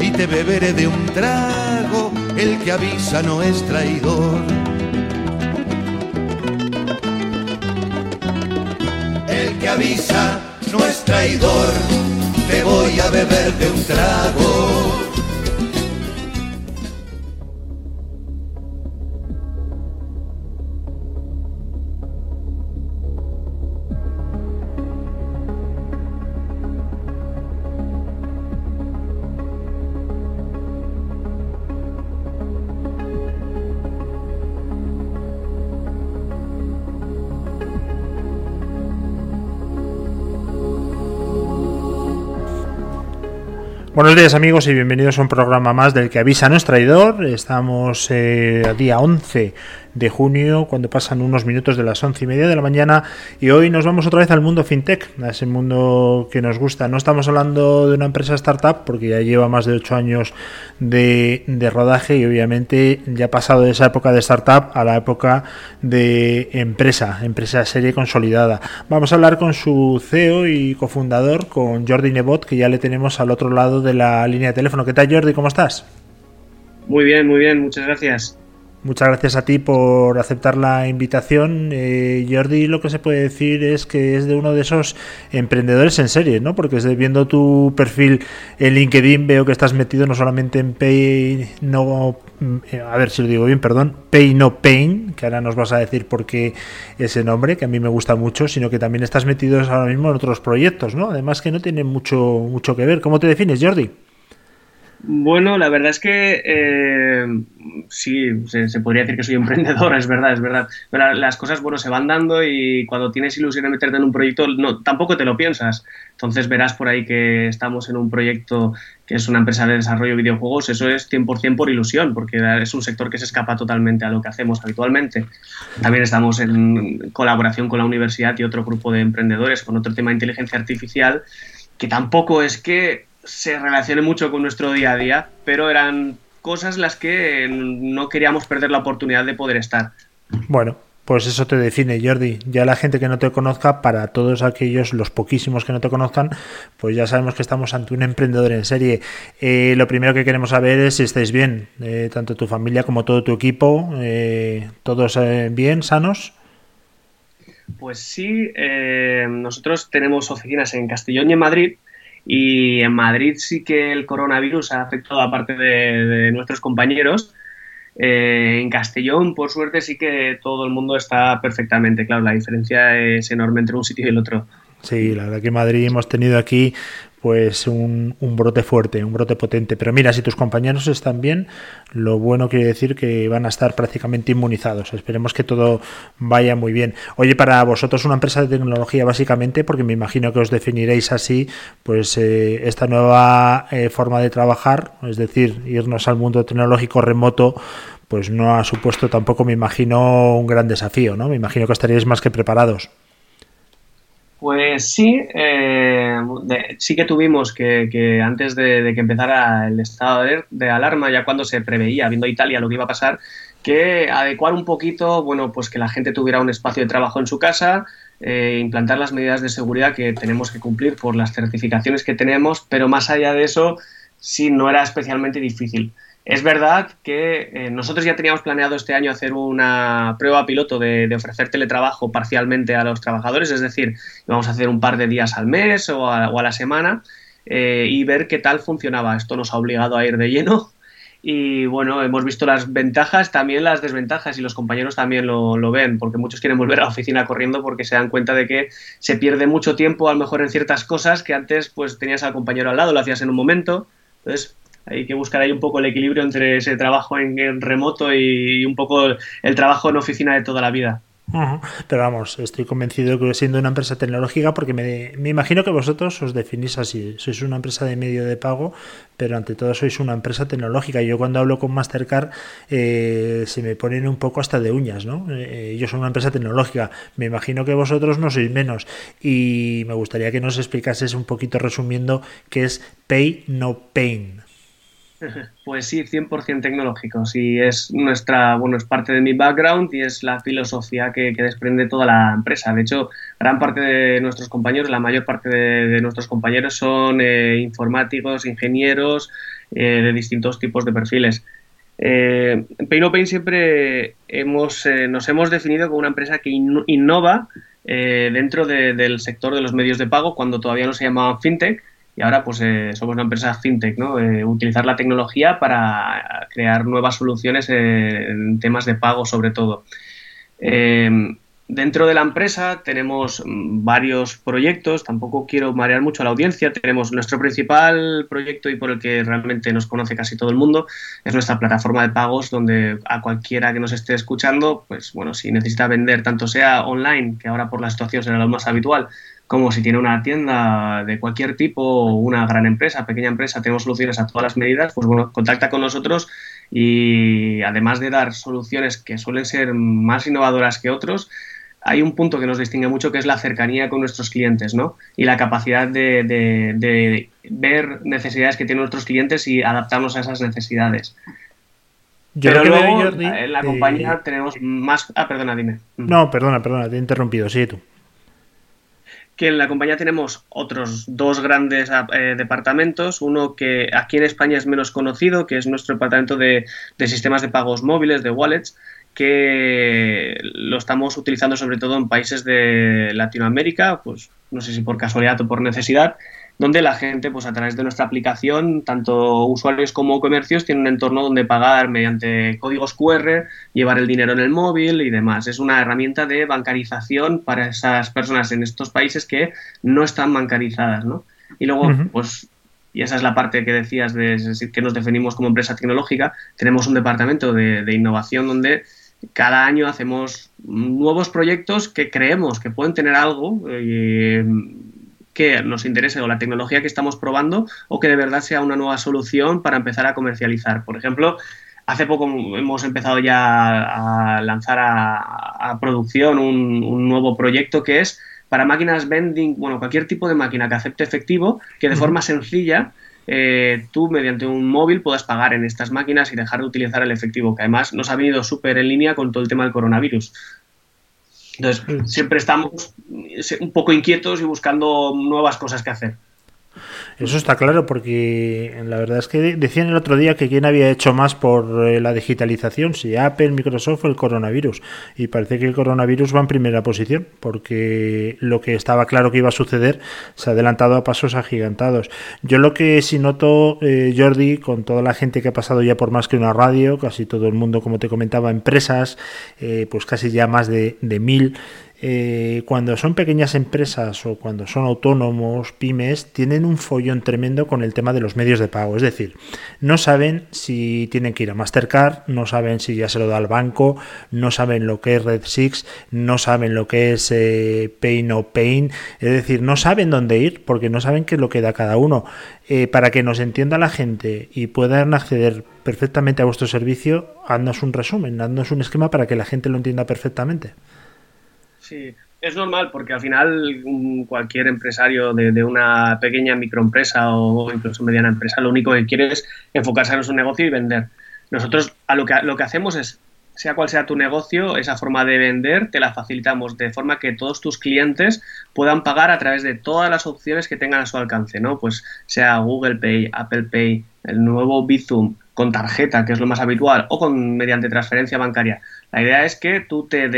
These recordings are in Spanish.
y te beberé de un trago. El que avisa no es traidor. El que avisa no es traidor. Te voy a beber de un trago. Buenos días amigos y bienvenidos a un programa más del que avisa no es traidor. Estamos eh, a día 11 de junio, cuando pasan unos minutos de las once y media de la mañana, y hoy nos vamos otra vez al mundo fintech, a ese mundo que nos gusta. No estamos hablando de una empresa startup, porque ya lleva más de ocho años de, de rodaje y obviamente ya ha pasado de esa época de startup a la época de empresa, empresa serie consolidada. Vamos a hablar con su CEO y cofundador, con Jordi Nebot, que ya le tenemos al otro lado de la línea de teléfono. ¿Qué tal Jordi? ¿Cómo estás? Muy bien, muy bien, muchas gracias. Muchas gracias a ti por aceptar la invitación. Eh, Jordi, lo que se puede decir es que es de uno de esos emprendedores en serie, ¿no? Porque viendo tu perfil en LinkedIn veo que estás metido no solamente en Pay No, eh, a ver si lo digo bien, perdón, Pay No Pain, que ahora nos vas a decir por qué ese nombre, que a mí me gusta mucho, sino que también estás metido ahora mismo en otros proyectos, ¿no? Además que no tienen mucho mucho que ver. ¿Cómo te defines, Jordi? Bueno, la verdad es que eh, sí, se, podría decir que soy emprendedor, es verdad, es verdad. Pero las cosas, bueno, se van dando y cuando tienes ilusión de meterte en un proyecto, no, tampoco te lo piensas. Entonces verás por ahí que estamos en un proyecto que es una empresa de desarrollo de videojuegos, eso es 100% por ilusión, porque es un sector que se escapa totalmente a lo que hacemos habitualmente. También estamos en colaboración con la universidad y otro grupo de emprendedores con otro tema de inteligencia artificial, que tampoco es que se relacione mucho con nuestro día a día, pero eran cosas las que no queríamos perder la oportunidad de poder estar. Bueno, pues eso te define, Jordi. Ya la gente que no te conozca, para todos aquellos, los poquísimos que no te conozcan, pues ya sabemos que estamos ante un emprendedor en serie. Eh, lo primero que queremos saber es si estáis bien, eh, tanto tu familia como todo tu equipo, eh, todos bien, sanos. Pues sí, nosotros tenemos oficinas en Castellón y en Madrid y en Madrid sí que el coronavirus ha afectado a parte de, nuestros compañeros. Eh, en Castellón, por suerte, sí que todo el mundo está perfectamente. Claro, la diferencia es enorme entre un sitio y el otro. Sí, la verdad que en Madrid hemos tenido aquí pues un, brote fuerte, un brote potente. Pero mira, si tus compañeros están bien, lo bueno quiere decir que van a estar prácticamente inmunizados. Esperemos que todo vaya muy bien. Oye, para vosotros una empresa de tecnología básicamente, porque me imagino que os definiréis así, pues eh, esta nueva eh, forma de trabajar, es decir, irnos al mundo tecnológico remoto, pues no ha supuesto tampoco, me imagino, un gran desafío, ¿no? Me imagino que estaríais más que preparados. Pues sí, eh, sí que tuvimos que, antes de, que empezara el estado de, alarma, ya cuando se preveía, viendo Italia lo que iba a pasar, que adecuar un poquito, bueno, pues que la gente tuviera un espacio de trabajo en su casa, eh, implantar las medidas de seguridad que tenemos que cumplir por las certificaciones que tenemos, pero más allá de eso, sí, no era especialmente difícil. Es verdad que eh, nosotros ya teníamos planeado este año hacer una prueba piloto de, ofrecer teletrabajo parcialmente a los trabajadores, es decir, vamos a hacer un par de días al mes o a, la semana eh, y ver qué tal funcionaba. Esto nos ha obligado a ir de lleno y bueno, hemos visto las ventajas, también las desventajas y los compañeros también lo, ven, porque muchos quieren volver a la oficina corriendo porque se dan cuenta de que se pierde mucho tiempo a lo mejor en ciertas cosas que antes pues tenías al compañero al lado, lo hacías en un momento. Entonces, hay que buscar ahí un poco el equilibrio entre ese trabajo en, remoto y un poco el trabajo en oficina de toda la vida. Pero vamos, estoy convencido que siendo una empresa tecnológica, porque me, me, imagino que vosotros os definís así, sois una empresa de medio de pago, pero ante todo sois una empresa tecnológica. Yo cuando hablo con Mastercard eh, se me ponen un poco hasta de uñas, ¿no? Eh, ellos son una empresa tecnológica, me imagino que vosotros no sois menos. Y me gustaría que nos explicases un poquito resumiendo qué es Pay No Pain. Pues sí, 100% tecnológico. Sí, es nuestra, bueno, es parte de mi background y es la filosofía que, desprende toda la empresa. De hecho, gran parte de nuestros compañeros, la mayor parte de, nuestros compañeros son eh, informáticos, ingenieros eh, de distintos tipos de perfiles. Eh, Pain siempre hemos, eh, nos hemos definido como una empresa que innova dentro del sector de los medios de pago cuando todavía no se llamaban fintech y ahora pues eh, somos una empresa fintech, ¿no? Eh, utilizar la tecnología para crear nuevas soluciones en temas de pago sobre todo. Eh, dentro de la empresa tenemos varios proyectos, tampoco quiero marear mucho a la audiencia, tenemos nuestro principal proyecto y por el que realmente nos conoce casi todo el mundo, es nuestra plataforma de pagos donde a cualquiera que nos esté escuchando, pues bueno, si necesita vender, tanto sea online, que ahora por la situación será lo más habitual, como si tiene una tienda de cualquier tipo, una gran empresa, pequeña empresa, tenemos soluciones a todas las medidas, pues bueno, contacta con nosotros y además de dar soluciones que suelen ser más innovadoras que otros, hay un punto que nos distingue mucho que es la cercanía con nuestros clientes, ¿no? Y la capacidad de, ver necesidades que tienen nuestros clientes y adaptarnos a esas necesidades. Yo Pero luego, en la compañía tenemos más... Ah, perdona, dime. No, perdona, perdona, te he interrumpido, sí, tú que en la compañía tenemos otros dos grandes eh, departamentos, uno que aquí en España es menos conocido, que es nuestro departamento de, de, sistemas de pagos móviles, de wallets, que lo estamos utilizando sobre todo en países de Latinoamérica, pues no sé si por casualidad o por necesidad, donde la gente, pues a través de nuestra aplicación, tanto usuarios como comercios, tienen un entorno donde pagar mediante códigos QR, llevar el dinero en el móvil y demás. Es una herramienta de bancarización para esas personas en estos países que no están bancarizadas, ¿no? Y luego, pues, y esa es la parte que decías de que nos definimos como empresa tecnológica, tenemos un departamento de, de innovación donde cada año hacemos nuevos proyectos que creemos que pueden tener algo eh, que nos interese o la tecnología que estamos probando o que de verdad sea una nueva solución para empezar a comercializar. Por ejemplo, hace poco hemos empezado ya a lanzar a, producción un, nuevo proyecto que es para máquinas vending, bueno, cualquier tipo de máquina que acepte efectivo, que de forma sencilla eh, tú mediante un móvil puedas pagar en estas máquinas y dejar de utilizar el efectivo, que además nos ha venido súper en línea con todo el tema del coronavirus. Entonces, mm. siempre estamos un poco inquietos y buscando nuevas cosas que hacer. Eso está claro porque la verdad es que decían el otro día que quién había hecho más por eh, la digitalización, si Apple, Microsoft o el coronavirus. Y parece que el coronavirus va en primera posición porque lo que estaba claro que iba a suceder se ha adelantado a pasos agigantados. Yo lo que sí noto, eh, Jordi, con toda la gente que ha pasado ya por más que una radio, casi todo el mundo, como te comentaba, empresas, eh, pues casi ya más de, de mil, eh, cuando son pequeñas empresas o cuando son autónomos, pymes, tienen un follón tremendo con el tema de los medios de pago. Es decir, no saben si tienen que ir a Mastercard, no saben si ya se lo da al banco, no saben lo que es Red Six, no saben lo que es eh, Pay No Pain. Es decir, no saben dónde ir porque no saben qué es lo que da cada uno. Eh, para que nos entienda la gente y puedan acceder perfectamente a vuestro servicio, haznos un resumen, haznos un esquema para que la gente lo entienda perfectamente. Sí, es normal porque al final cualquier empresario de, una pequeña microempresa o incluso mediana empresa lo único que quiere es enfocarse en su negocio y vender. Nosotros a lo que, lo que hacemos es, sea cual sea tu negocio, esa forma de vender te la facilitamos de forma que todos tus clientes puedan pagar a través de todas las opciones que tengan a su alcance, ¿no? Pues sea Google Pay, Apple Pay, el nuevo Bizum, con tarjeta, que es lo más habitual, o con mediante transferencia bancaria. La idea es que tú te,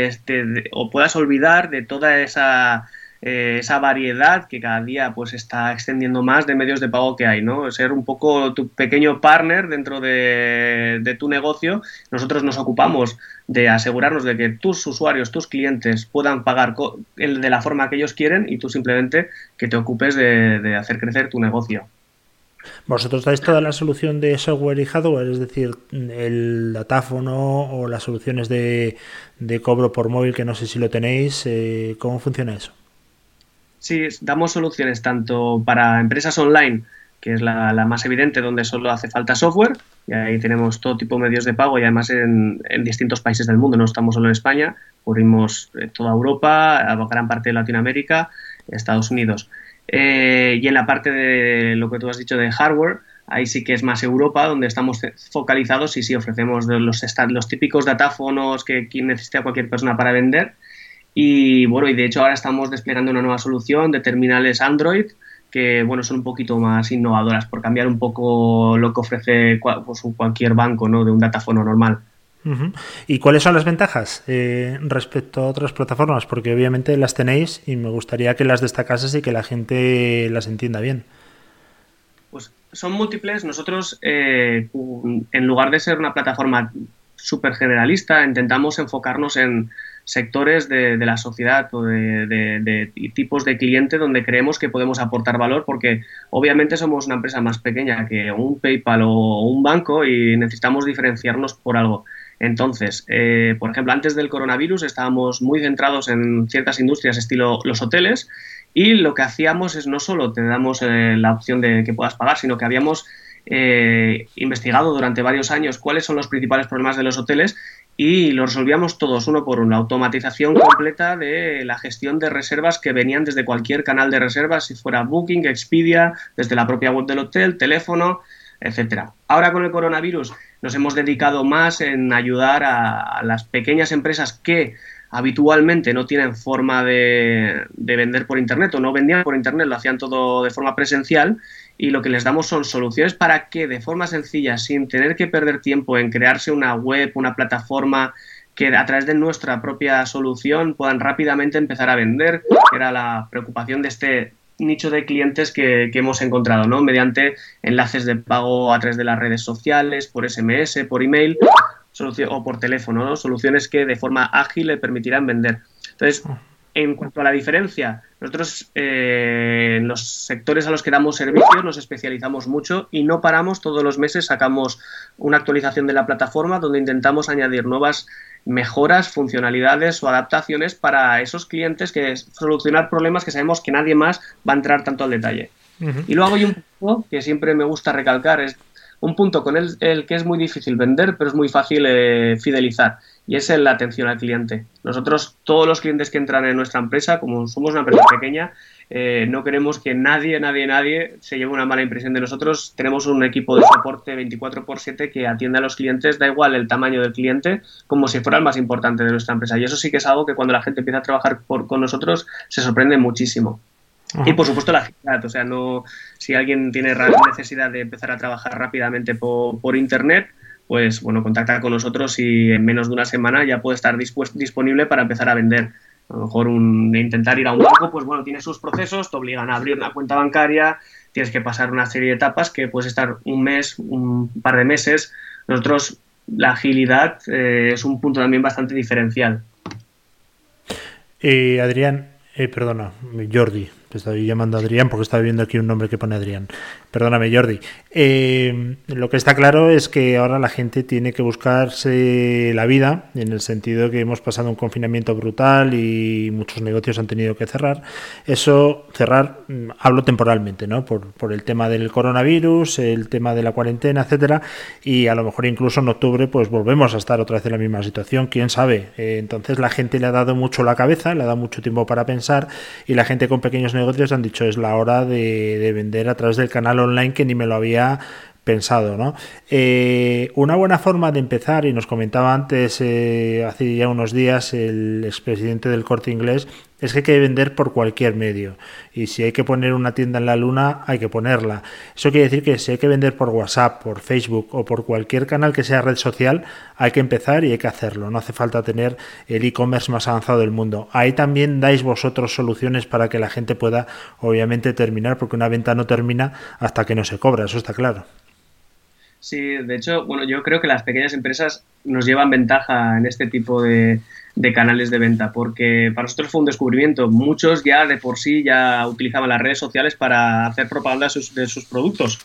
o puedas olvidar de toda esa, eh, esa variedad que cada día pues está extendiendo más de medios de pago que hay, ¿no? Ser un poco tu pequeño partner dentro de, de tu negocio. Nosotros nos ocupamos de asegurarnos de que tus usuarios, tus clientes puedan pagar de la forma que ellos quieren y tú simplemente que te ocupes de hacer crecer tu negocio. ¿Vosotros dais toda la solución de software y hardware? Es decir, el datáfono o las soluciones de, cobro por móvil, que no sé si lo tenéis. Eh, ¿Cómo funciona eso? Sí, damos soluciones tanto para empresas online, que es la, más evidente, donde solo hace falta software, y ahí tenemos todo tipo de medios de pago y además en, distintos países del mundo, no estamos solo en España, cubrimos eh, toda Europa, gran parte de Latinoamérica, Estados Unidos. Eh, y en la parte de lo que tú has dicho de hardware, ahí sí que es más Europa, donde estamos focalizados y sí ofrecemos los, los típicos datáfonos que necesita cualquier persona para vender. Y bueno, y de hecho ahora estamos desplegando una nueva solución de terminales Android que bueno, son un poquito más innovadoras por cambiar un poco lo que ofrece pues, cualquier banco ¿no? de un datáfono normal. ¿Y cuáles son las ventajas eh, respecto a otras plataformas? Porque obviamente las tenéis y me gustaría que las destacases y que la gente las entienda bien. Pues son múltiples. Nosotros, eh, en lugar de ser una plataforma súper generalista, intentamos enfocarnos en sectores de, la sociedad o de, tipos de cliente donde creemos que podemos aportar valor porque obviamente somos una empresa más pequeña que un PayPal o un banco y necesitamos diferenciarnos por algo. Entonces, eh, por ejemplo, antes del coronavirus estábamos muy centrados en ciertas industrias estilo los hoteles y lo que hacíamos es no solo te damos eh, la opción de que puedas pagar, sino que habíamos eh, investigado durante varios años cuáles son los principales problemas de los hoteles y lo resolvíamos todos uno por uno. Automatización completa de la gestión de reservas que venían desde cualquier canal de reservas, si fuera Booking, Expedia, desde la propia web del hotel, teléfono, etcétera. Ahora con el coronavirus nos hemos dedicado más en ayudar a, las pequeñas empresas que habitualmente no tienen forma de, vender por internet o no vendían por internet, lo hacían todo de forma presencial y lo que les damos son soluciones para que de forma sencilla, sin tener que perder tiempo en crearse una web, una plataforma, que a través de nuestra propia solución puedan rápidamente empezar a vender, que era la preocupación de este nicho de clientes que, hemos encontrado, ¿no? Mediante enlaces de pago a través de las redes sociales, por SMS, por email o por teléfono, ¿no? Soluciones que de forma ágil le permitirán vender. Entonces, en cuanto a la diferencia, nosotros eh, en los sectores a los que damos servicios nos especializamos mucho y no paramos, todos los meses sacamos una actualización de la plataforma donde intentamos añadir nuevas mejoras, funcionalidades o adaptaciones para esos clientes que solucionar problemas que sabemos que nadie más va a entrar tanto al detalle. Y luego hay un punto que siempre me gusta recalcar, es un punto con el, el que es muy difícil vender, pero es muy fácil eh, fidelizar, y es la atención al cliente. Nosotros, todos los clientes que entran en nuestra empresa, como somos una empresa pequeña, eh, no queremos que nadie, nadie, nadie se lleve una mala impresión de nosotros. Tenemos un equipo de soporte 24 x 7 que atiende a los clientes, da igual el tamaño del cliente, como si fuera el más importante de nuestra empresa. Y eso sí que es algo que cuando la gente empieza a trabajar con nosotros se sorprende muchísimo. Y por supuesto la agilidad, o sea, no si alguien tiene necesidad de empezar a trabajar rápidamente por, por internet, pues bueno, contacta con nosotros y en menos de una semana ya puede estar disponible para empezar a vender. A lo mejor un, intentar ir a un banco, pues bueno, tiene sus procesos, te obligan a abrir una cuenta bancaria, tienes que pasar una serie de etapas que puedes estar un mes, un par de meses. Nosotros, la agilidad eh, es un punto también bastante diferencial. Eh, Adrián, eh, perdona, Jordi, te estoy llamando Adrián porque estaba viendo aquí un nombre que pone Adrián. Perdóname, Jordi. Eh, lo que está claro es que ahora la gente tiene que buscarse la vida, en el sentido que hemos pasado un confinamiento brutal y muchos negocios han tenido que cerrar. Eso, cerrar, mm, hablo temporalmente, ¿no? Por, por el tema del coronavirus, el tema de la cuarentena, etcétera. Y a lo mejor incluso en octubre, pues volvemos a estar otra vez en la misma situación, quién sabe. Eh, entonces la gente le ha dado mucho la cabeza, le ha dado mucho tiempo para pensar y la gente con pequeños negocios han dicho es la hora de, de vender a través del canal online que ni me lo había pensado, ¿no? Eh, una buena forma de empezar, y nos comentaba antes, eh, hace ya unos días, el expresidente del corte inglés, es que hay que vender por cualquier medio. Y si hay que poner una tienda en la luna, hay que ponerla. Eso quiere decir que si hay que vender por WhatsApp, por Facebook o por cualquier canal que sea red social, hay que empezar y hay que hacerlo. No hace falta tener el e-commerce más avanzado del mundo. Ahí también dais vosotros soluciones para que la gente pueda, obviamente, terminar, porque una venta no termina hasta que no se cobra, eso está claro. Sí, de hecho, bueno, yo creo que las pequeñas empresas nos llevan ventaja en este tipo de, canales de venta, porque para nosotros fue un descubrimiento. Muchos ya de por sí ya utilizaban las redes sociales para hacer propaganda de sus, productos.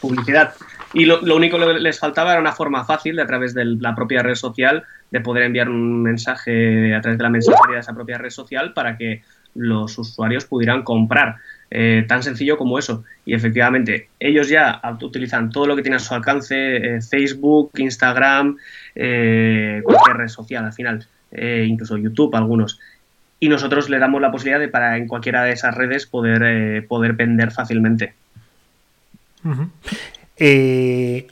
publicidad. Y lo, único que les faltaba era una forma fácil, de a través de la propia red social, de poder enviar un mensaje a través de la mensajería de esa propia red social para que los usuarios pudieran comprar. Eh, tan sencillo como eso. Y efectivamente, ellos ya utilizan todo lo que tiene a su alcance, eh, Facebook, Instagram, eh, cualquier red social al final, incluso YouTube algunos. Y nosotros le damos la posibilidad de para en cualquiera de esas redes poder, poder vender fácilmente.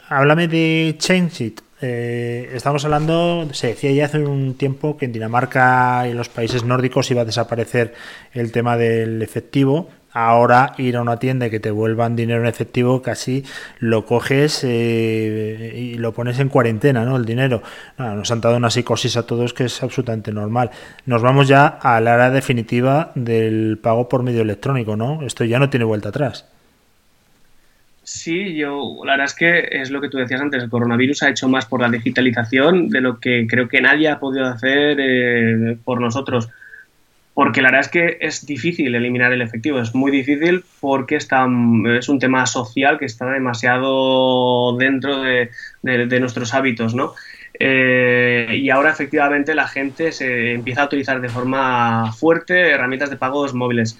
háblame de Changeit. estamos hablando, se decía ya hace un tiempo que en Dinamarca y en los países nórdicos iba a desaparecer el tema del efectivo ahora ir a una tienda y que te vuelvan dinero en efectivo, casi lo coges eh, y lo pones en cuarentena, ¿no? El dinero. nos han dado una psicosis a todos que es absolutamente normal. Nos vamos ya a la era definitiva del pago por medio electrónico, ¿no? Esto ya no tiene vuelta atrás. Sí, yo la verdad es que es lo que tú decías antes, el coronavirus ha hecho más por la digitalización de lo que creo que nadie ha podido hacer eh, por nosotros porque la verdad es que es difícil eliminar el efectivo, es muy difícil porque está, es un tema social que está demasiado dentro de, nuestros hábitos, ¿no? Eh, y ahora efectivamente la gente se empieza a utilizar de forma fuerte herramientas de pagos móviles.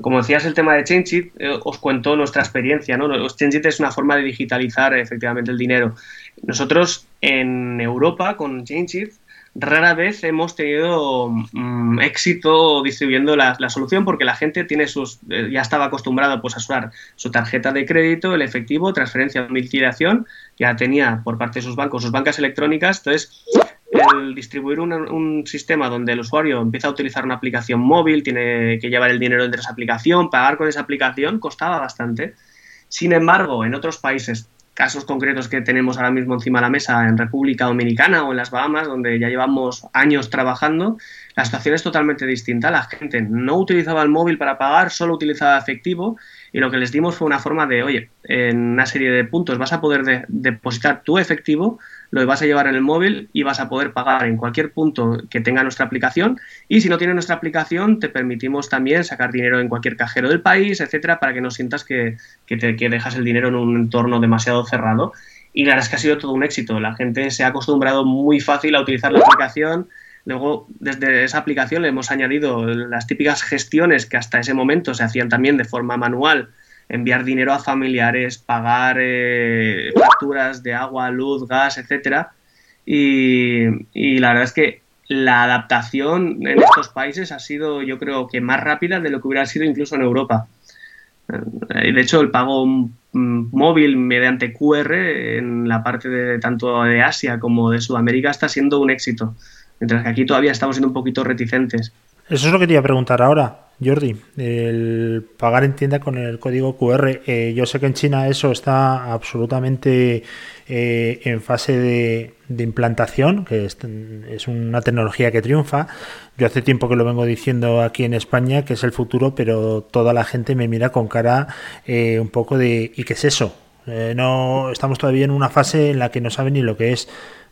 Como decías el tema de ChangeIt, eh, os cuento nuestra experiencia, ¿no? ChangeIt es una forma de digitalizar efectivamente el dinero. Nosotros en Europa con ChangeIt rara vez hemos tenido mm, éxito distribuyendo la, solución porque la gente tiene sus eh, ya estaba acostumbrada pues, a usar su tarjeta de crédito, el efectivo, transferencia o domiciliación, ya tenía por parte de sus bancos sus bancas electrónicas, entonces el distribuir un, sistema donde el usuario empieza a utilizar una aplicación móvil, tiene que llevar el dinero entre esa aplicación, pagar con esa aplicación, costaba bastante. Sin embargo, en otros países casos concretos que tenemos ahora mismo encima de la mesa en República Dominicana o en las Bahamas, donde ya llevamos años trabajando, la situación es totalmente distinta. La gente no utilizaba el móvil para pagar, solo utilizaba efectivo y lo que les dimos fue una forma de, oye, en una serie de puntos vas a poder depositar tu efectivo lo vas a llevar en el móvil y vas a poder pagar en cualquier punto que tenga nuestra aplicación. Y si no tiene nuestra aplicación, te permitimos también sacar dinero en cualquier cajero del país, etcétera, para que no sientas que, te, que dejas el dinero en un entorno demasiado cerrado. Y la verdad es que ha sido todo un éxito. La gente se ha acostumbrado muy fácil a utilizar la aplicación. Luego, desde esa aplicación le hemos añadido las típicas gestiones que hasta ese momento se hacían también de forma manual enviar dinero a familiares, pagar eh, facturas de agua, luz, gas, etcétera. Y, la verdad es que la adaptación en estos países ha sido, yo creo que más rápida de lo que hubiera sido incluso en Europa. Eh, de hecho, el pago mm, móvil mediante QR en la parte de tanto de Asia como de Sudamérica está siendo un éxito, mientras que aquí todavía estamos siendo un poquito reticentes. Eso es lo que te iba a preguntar ahora. Jordi, el pagar en tienda con el código QR. Eh, yo sé que en China eso está absolutamente eh, en fase de, implantación, que es, una tecnología que triunfa. Yo hace tiempo que lo vengo diciendo aquí en España, que es el futuro, pero toda la gente me mira con cara eh, un poco de ¿y qué es eso? no estamos todavía en una fase en la que no saben ni lo que es.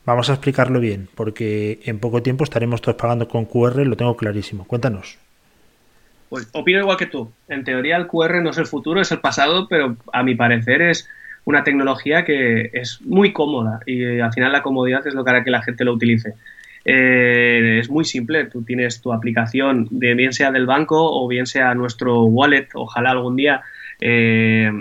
Vamos a explicarlo bien, porque en poco tiempo estaremos todos pagando con QR, lo tengo clarísimo. Cuéntanos. Pues opino igual que tú. En teoría el QR no es el futuro, es el pasado, pero a mi parecer es una tecnología que es muy cómoda y eh, al final la comodidad es lo que hará que la gente lo utilice. Eh, es muy simple, tú tienes tu aplicación, de bien sea del banco o bien sea nuestro wallet, ojalá algún día, eh,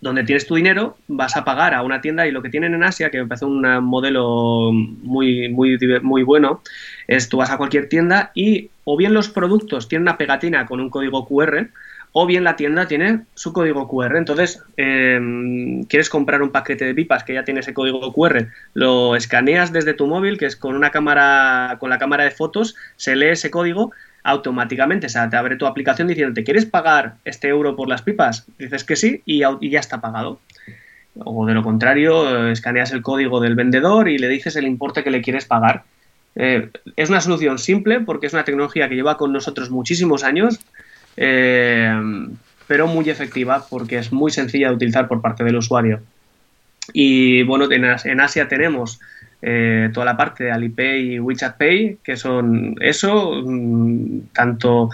donde tienes tu dinero, vas a pagar a una tienda y lo que tienen en Asia, que me parece un modelo muy, muy, muy bueno, es tú vas a cualquier tienda y o bien los productos tienen una pegatina con un código QR, o bien la tienda tiene su código QR. Entonces, em, quieres comprar un paquete de pipas que ya tiene ese código QR, lo escaneas desde tu móvil, que es con una cámara, con la cámara de fotos, se lee ese código automáticamente, o sea, te abre tu aplicación diciendo, ¿te quieres pagar este euro por las pipas? Dices que sí y, ya está pagado. O de lo contrario, escaneas el código del vendedor y le dices el importe que le quieres pagar eh, es una solución simple porque es una tecnología que lleva con nosotros muchísimos años, eh, pero muy efectiva porque es muy sencilla de utilizar por parte del usuario. Y bueno, en, Asia tenemos eh, toda la parte de Alipay y WeChat Pay, que son eso, mm, tanto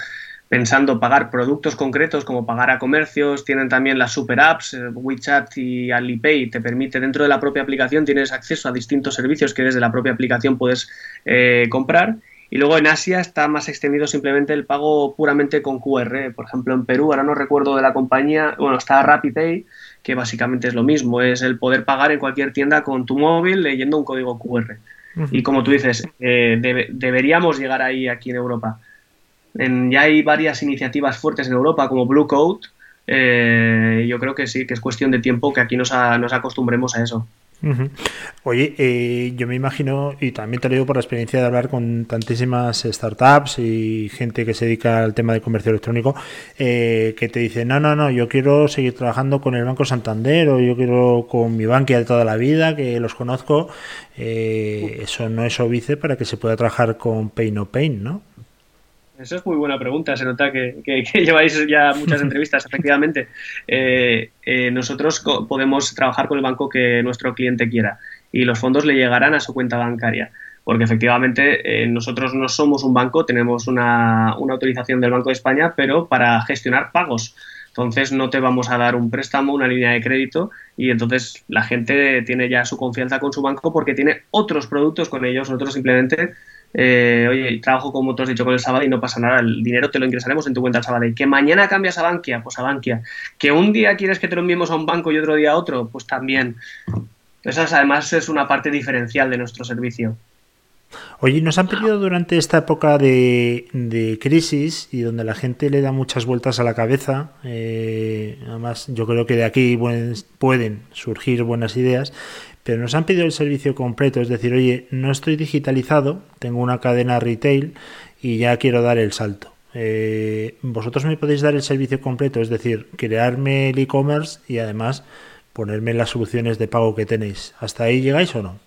pensando pagar productos concretos como pagar a comercios, tienen también las super apps, eh, WeChat y Alipay, te permite dentro de la propia aplicación, tienes acceso a distintos servicios que desde la propia aplicación puedes eh, comprar. Y luego en Asia está más extendido simplemente el pago puramente con QR. Por ejemplo, en Perú, ahora no recuerdo de la compañía, bueno, está RappiPay, que básicamente es lo mismo, es el poder pagar en cualquier tienda con tu móvil leyendo un código QR. Y como tú dices, eh, deberíamos llegar ahí aquí en Europa ya hay varias iniciativas fuertes en Europa como Blue Code. Eh, yo creo que sí, que es cuestión de tiempo que aquí nos, nos acostumbremos a eso. Oye, eh, yo me imagino, y también te lo digo por la experiencia de hablar con tantísimas startups y gente que se dedica al tema de comercio electrónico, eh, que te dicen, no, no, no, yo quiero seguir trabajando con el Banco Santander o yo quiero con mi banca de toda la vida, que los conozco. eso no es obvice para que se pueda trabajar con Pay No Pain, ¿no? Eso es muy buena pregunta. Se nota que, lleváis ya muchas entrevistas, efectivamente. Eh, eh, nosotros podemos trabajar con el banco que nuestro cliente quiera y los fondos le llegarán a su cuenta bancaria. Porque efectivamente eh, nosotros no somos un banco, tenemos una, autorización del Banco de España, pero para gestionar pagos. Entonces no te vamos a dar un préstamo, una línea de crédito y entonces la gente tiene ya su confianza con su banco porque tiene otros productos con ellos. Nosotros simplemente eh, oye, trabajo como tú has dicho con el sábado y no pasa nada, el dinero te lo ingresaremos en tu cuenta el y Que mañana cambias a Bankia, pues a Bankia. Que un día quieres que te lo enviemos a un banco y otro día a otro, pues también. Entonces, además es una parte diferencial de nuestro servicio. Oye, nos han pedido durante esta época de, crisis y donde la gente le da muchas vueltas a la cabeza, eh, además yo creo que de aquí pueden surgir buenas ideas, pero nos han pedido el servicio completo, es decir, oye, no estoy digitalizado, tengo una cadena retail y ya quiero dar el salto. Eh, vosotros me podéis dar el servicio completo, es decir, crearme el e-commerce y además ponerme las soluciones de pago que tenéis. ¿Hasta ahí llegáis o no?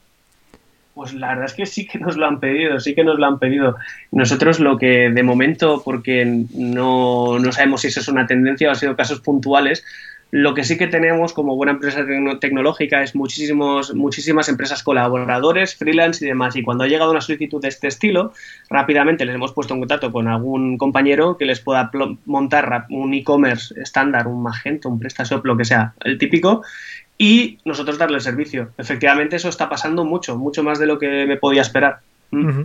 Pues la verdad es que sí que nos lo han pedido, sí que nos lo han pedido. Nosotros lo que de momento, porque no, no sabemos si eso es una tendencia o ha sido casos puntuales, lo que sí que tenemos como buena empresa tecnológica es muchísimos, muchísimas empresas colaboradores, freelance y demás. Y cuando ha llegado una solicitud de este estilo, rápidamente les hemos puesto en contacto con algún compañero que les pueda montar un e-commerce estándar, un Magento, un PrestaShop, lo que sea, el típico, y nosotros darle el servicio. Efectivamente, eso está pasando mucho, mucho más de lo que me podía esperar. Mm.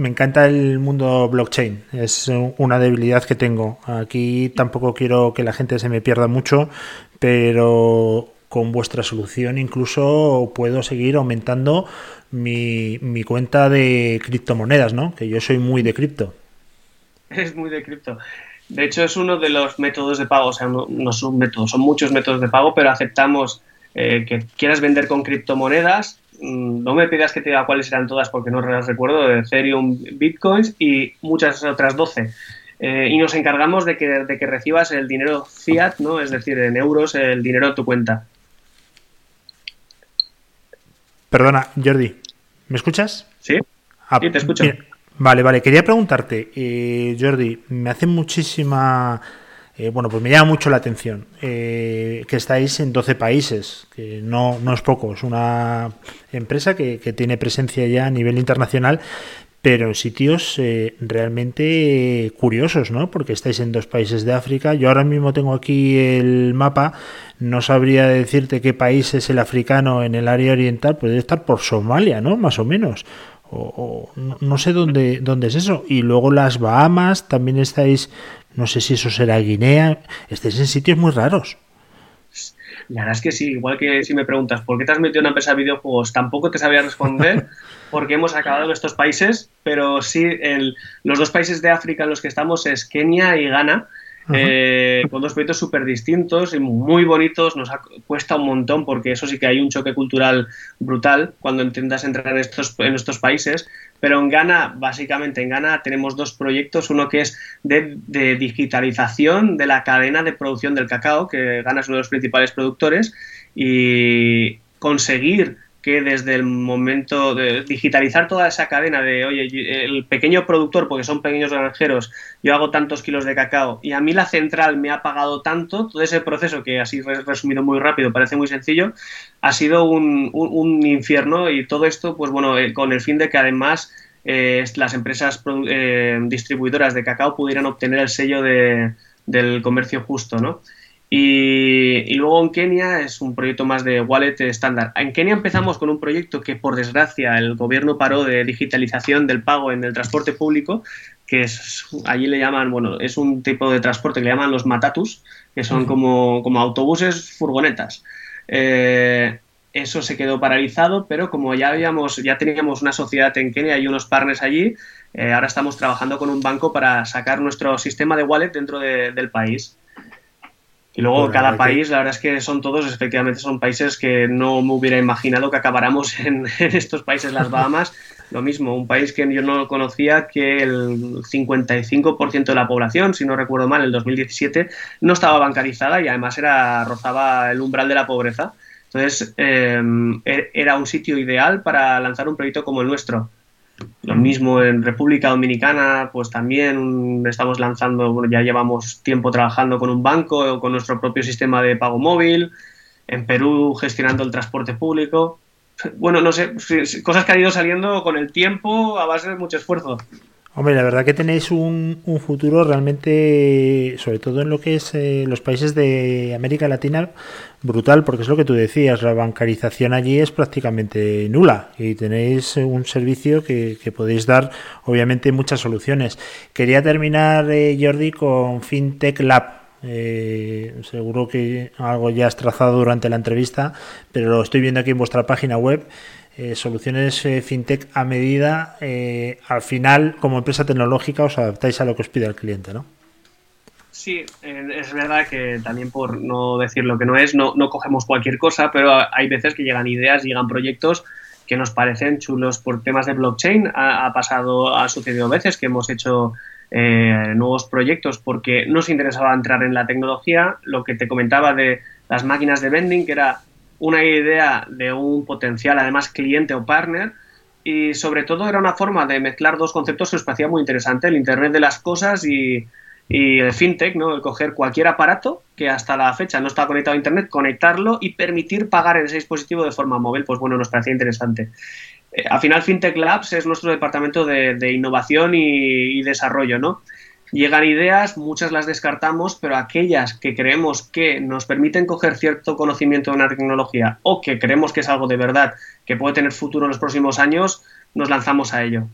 Me encanta el mundo blockchain, es una debilidad que tengo. Aquí tampoco quiero que la gente se me pierda mucho, pero con vuestra solución incluso puedo seguir aumentando mi, cuenta de criptomonedas, ¿no? Que yo soy muy de cripto. Es muy de cripto. De hecho, es uno de los métodos de pago, o sea, no, son métodos, son muchos métodos de pago, pero aceptamos eh, que quieras vender con criptomonedas no me pidas que te diga cuáles eran todas porque no las recuerdo, Ethereum, Bitcoins y muchas otras 12. Eh, y nos encargamos de que, de que recibas el dinero fiat, ¿no? es decir, en euros, el dinero en tu cuenta. Perdona, Jordi, ¿me escuchas? Sí, ah, sí te escucho. vale, vale, quería preguntarte, eh, Jordi, me hace muchísima eh, bueno, pues me llama mucho la atención eh, que estáis en 12 países, que no, no es poco, es una empresa que, tiene presencia ya a nivel internacional, pero en sitios eh, realmente curiosos, ¿no? Porque estáis en dos países de África. Yo ahora mismo tengo aquí el mapa, no sabría decirte qué país es el africano en el área oriental, puede estar por Somalia, ¿no? Más o menos. O, no, sé dónde, dónde es eso. Y luego las Bahamas, también estáis no sé si eso será Guinea. Estés en sitios muy raros. La verdad es que sí, igual que si me preguntas por qué te has metido en una empresa de videojuegos, tampoco te sabía responder porque hemos acabado en estos países, pero sí, el, los dos países de África en los que estamos es Kenia y Ghana, eh, con dos proyectos súper distintos y muy bonitos. Nos cuesta un montón porque eso sí que hay un choque cultural brutal cuando intentas entrar en estos, en estos países. Pero en Ghana, básicamente en Ghana tenemos dos proyectos, uno que es de digitalización de la cadena de producción del cacao, que Ghana es uno de los principales productores, y conseguir que desde el momento de digitalizar toda esa cadena de, oye, el pequeño productor, porque son pequeños granjeros, yo hago tantos kilos de cacao y a mí la central me ha pagado tanto, todo ese proceso que así resumido muy rápido parece muy sencillo, ha sido un, infierno y todo esto, pues bueno, eh, con el fin de que además eh, las empresas eh, distribuidoras de cacao pudieran obtener el sello de, del comercio justo, ¿no? Y, luego en Kenia es un proyecto más de wallet estándar. En Kenia empezamos con un proyecto que por desgracia el gobierno paró de digitalización del pago en el transporte público, que es, allí le llaman, bueno, es un tipo de transporte que le llaman los matatus, que son como, como autobuses, furgonetas. Eh, eso se quedó paralizado, pero como ya habíamos, ya teníamos una sociedad en Kenia y unos partners allí, eh, ahora estamos trabajando con un banco para sacar nuestro sistema de wallet dentro del país. Y luego cada país, la verdad es que son todos, efectivamente, son países que no me hubiera imaginado que acabáramos en, estos países, las Bahamas. Lo mismo, un país que yo no conocía que el 55% de la población, si no recuerdo mal, el 2017, no estaba bancarizada y además era rozaba el umbral de la pobreza. Entonces, em, e-, era un sitio ideal para lanzar un proyecto como el nuestro. Lo mismo en República Dominicana, pues también estamos lanzando, ya llevamos tiempo trabajando con un banco o con nuestro propio sistema de pago móvil. En Perú gestionando el transporte público. Bueno, no sé, cosas que han ido saliendo con el tiempo a base de mucho esfuerzo. Hombre, la verdad que tenéis un, futuro realmente, sobre todo en lo que es eh, los países de América Latina, brutal, porque es lo que tú decías, la bancarización allí es prácticamente nula y tenéis un servicio que, podéis dar, obviamente, muchas soluciones. Quería terminar, eh, Jordi, con FinTech Lab. Eh, seguro que algo ya has trazado durante la entrevista, pero lo estoy viendo aquí en vuestra página web. Eh, soluciones eh, fintech a medida, eh, al final, como empresa tecnológica, os adaptáis a lo que os pide el cliente, ¿no? Sí, es verdad que también por no decir lo que no es, no, no cogemos cualquier cosa, pero hay veces que llegan ideas, llegan proyectos que nos parecen chulos por temas de blockchain. Ha, pasado, ha sucedido veces que hemos hecho nuevos proyectos porque nos interesaba entrar en la tecnología. Lo que te comentaba de las máquinas de vending, que era una idea de un potencial, además, cliente o partner. Y sobre todo era una forma de mezclar dos conceptos que nos parecía muy interesante, el Internet de las cosas y, el fintech, ¿no? El coger cualquier aparato que hasta la fecha no está conectado a Internet, conectarlo y permitir pagar en ese dispositivo de forma móvil, pues bueno, nos parecía interesante. Eh, al final, Fintech Labs es nuestro departamento de, innovación y, y, desarrollo, ¿no? Llegan ideas, muchas las descartamos, pero aquellas que creemos que nos permiten coger cierto conocimiento de una tecnología o que creemos que es algo de verdad que puede tener futuro en los próximos años, nos lanzamos a ello.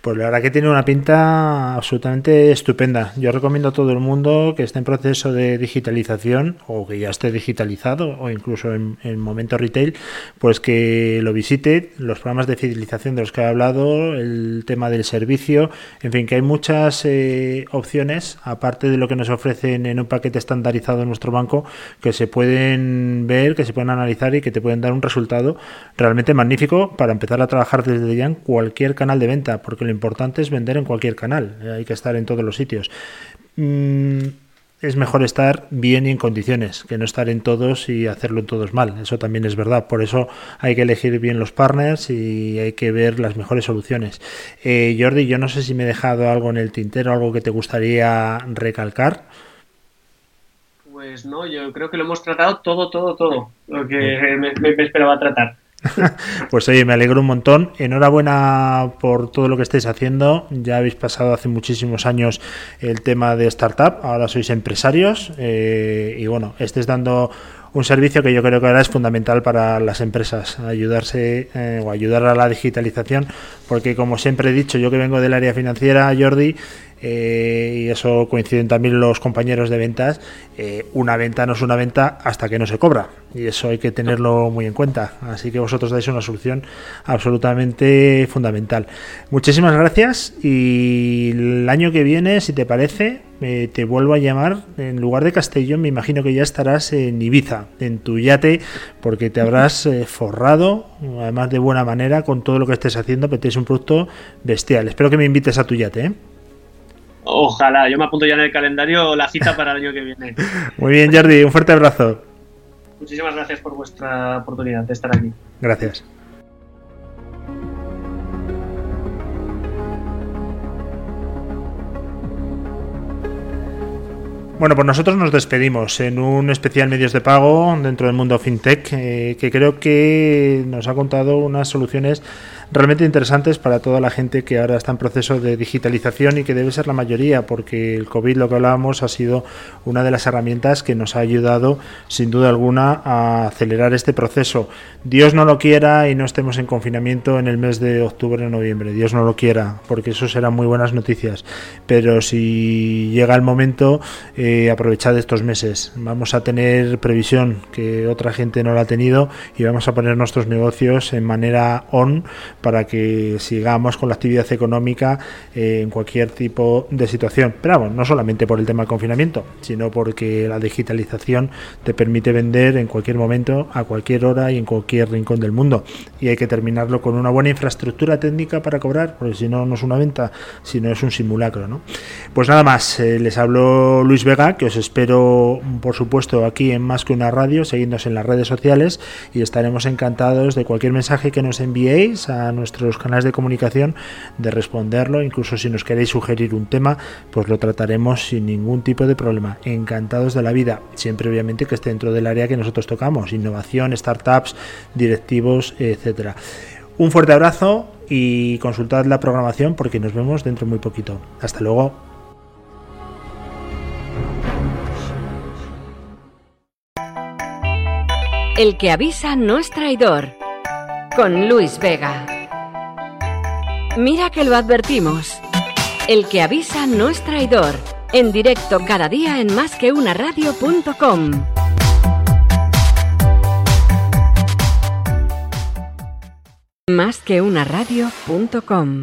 Pues la verdad que tiene una pinta absolutamente estupenda. Yo recomiendo a todo el mundo que esté en proceso de digitalización o que ya esté digitalizado o incluso en, en momento retail, pues que lo visite. Los programas de fidelización de los que he hablado, el tema del servicio, en fin, que hay muchas eh, opciones aparte de lo que nos ofrecen en un paquete estandarizado en nuestro banco que se pueden ver, que se pueden analizar y que te pueden dar un resultado realmente magnífico para empezar a trabajar desde ya en cualquier canal de venta, porque lo importante es vender en cualquier canal, eh, hay que estar en todos los sitios. Mm, es mejor estar bien y en condiciones, que no estar en todos y hacerlo en todos mal. Eso también es verdad. Por eso hay que elegir bien los partners y hay que ver las mejores soluciones. Eh, Jordi, yo no sé si me he dejado algo en el tintero, algo que te gustaría recalcar. Pues no, yo creo que lo hemos tratado todo, todo, todo, lo que me esperaba tratar. pues oye, me alegro un montón. Enhorabuena por todo lo que estáis haciendo. Ya habéis pasado hace muchísimos años el tema de startup, ahora sois empresarios eh, y bueno, estáis dando un servicio que yo creo que ahora es fundamental para las empresas, ayudarse eh, o ayudar a la digitalización, porque como siempre he dicho, yo que vengo del área financiera, Jordi, eh, y eso coinciden también los compañeros de ventas, eh, una venta no es una venta hasta que no se cobra y eso hay que tenerlo muy en cuenta. Así que vosotros dais una solución absolutamente fundamental. Muchísimas gracias y el año que viene, si te parece, eh, te vuelvo a llamar en lugar de Castellón, me imagino que ya estarás en Ibiza, en tu yate, porque te habrás forrado, además de buena manera, con todo lo que estés haciendo, porque tienes un producto bestial. Espero que me invites a tu yate. ¿eh? Ojalá, yo me apunto ya en el calendario la cita para el año que viene. Muy bien, Jordi, un fuerte abrazo. Muchísimas gracias por vuestra oportunidad de estar aquí. Gracias. Bueno, pues nosotros nos despedimos en un especial medios de pago dentro del mundo fintech eh, que creo que nos ha contado unas soluciones realmente interesantes para toda la gente que ahora está en proceso de digitalización y que debe ser la mayoría, porque el COVID, lo que hablábamos, ha sido una de las herramientas que nos ha ayudado, sin duda alguna, a acelerar este proceso. Dios no lo quiera y no estemos en confinamiento en el mes de octubre o noviembre. Dios no lo quiera, porque eso serán muy buenas noticias. Pero si llega el momento, eh, aprovechad estos meses. Vamos a tener previsión que otra gente no la ha tenido y vamos a poner nuestros negocios en manera on para que sigamos con la actividad económica eh, en cualquier tipo de situación. Pero vamos, no solamente por el tema del confinamiento, sino porque la digitalización te permite vender en cualquier momento, a cualquier hora y en cualquier rincón del mundo. Y hay que terminarlo con una buena infraestructura técnica para cobrar, porque si no, no es una venta, sino es un simulacro. ¿no? Pues nada más, eh, les hablo Luis Vega, que os espero, por supuesto, aquí en Más que una Radio, seguidnos en las redes sociales y estaremos encantados de cualquier mensaje que nos enviéis a nuestros canales de comunicación, de responderlo, incluso si nos queréis sugerir un tema, pues lo trataremos sin ningún tipo de problema. Encantados de la vida, siempre obviamente que esté dentro del área que nosotros tocamos, innovación, startups, directivos, etcétera. Un fuerte abrazo y consultad la programación porque nos vemos dentro de muy poquito. Hasta luego. El que avisa no es traidor. Con Luis Vega. Mira que lo advertimos. El que avisa no es traidor. En directo cada día en. Más que una radio.com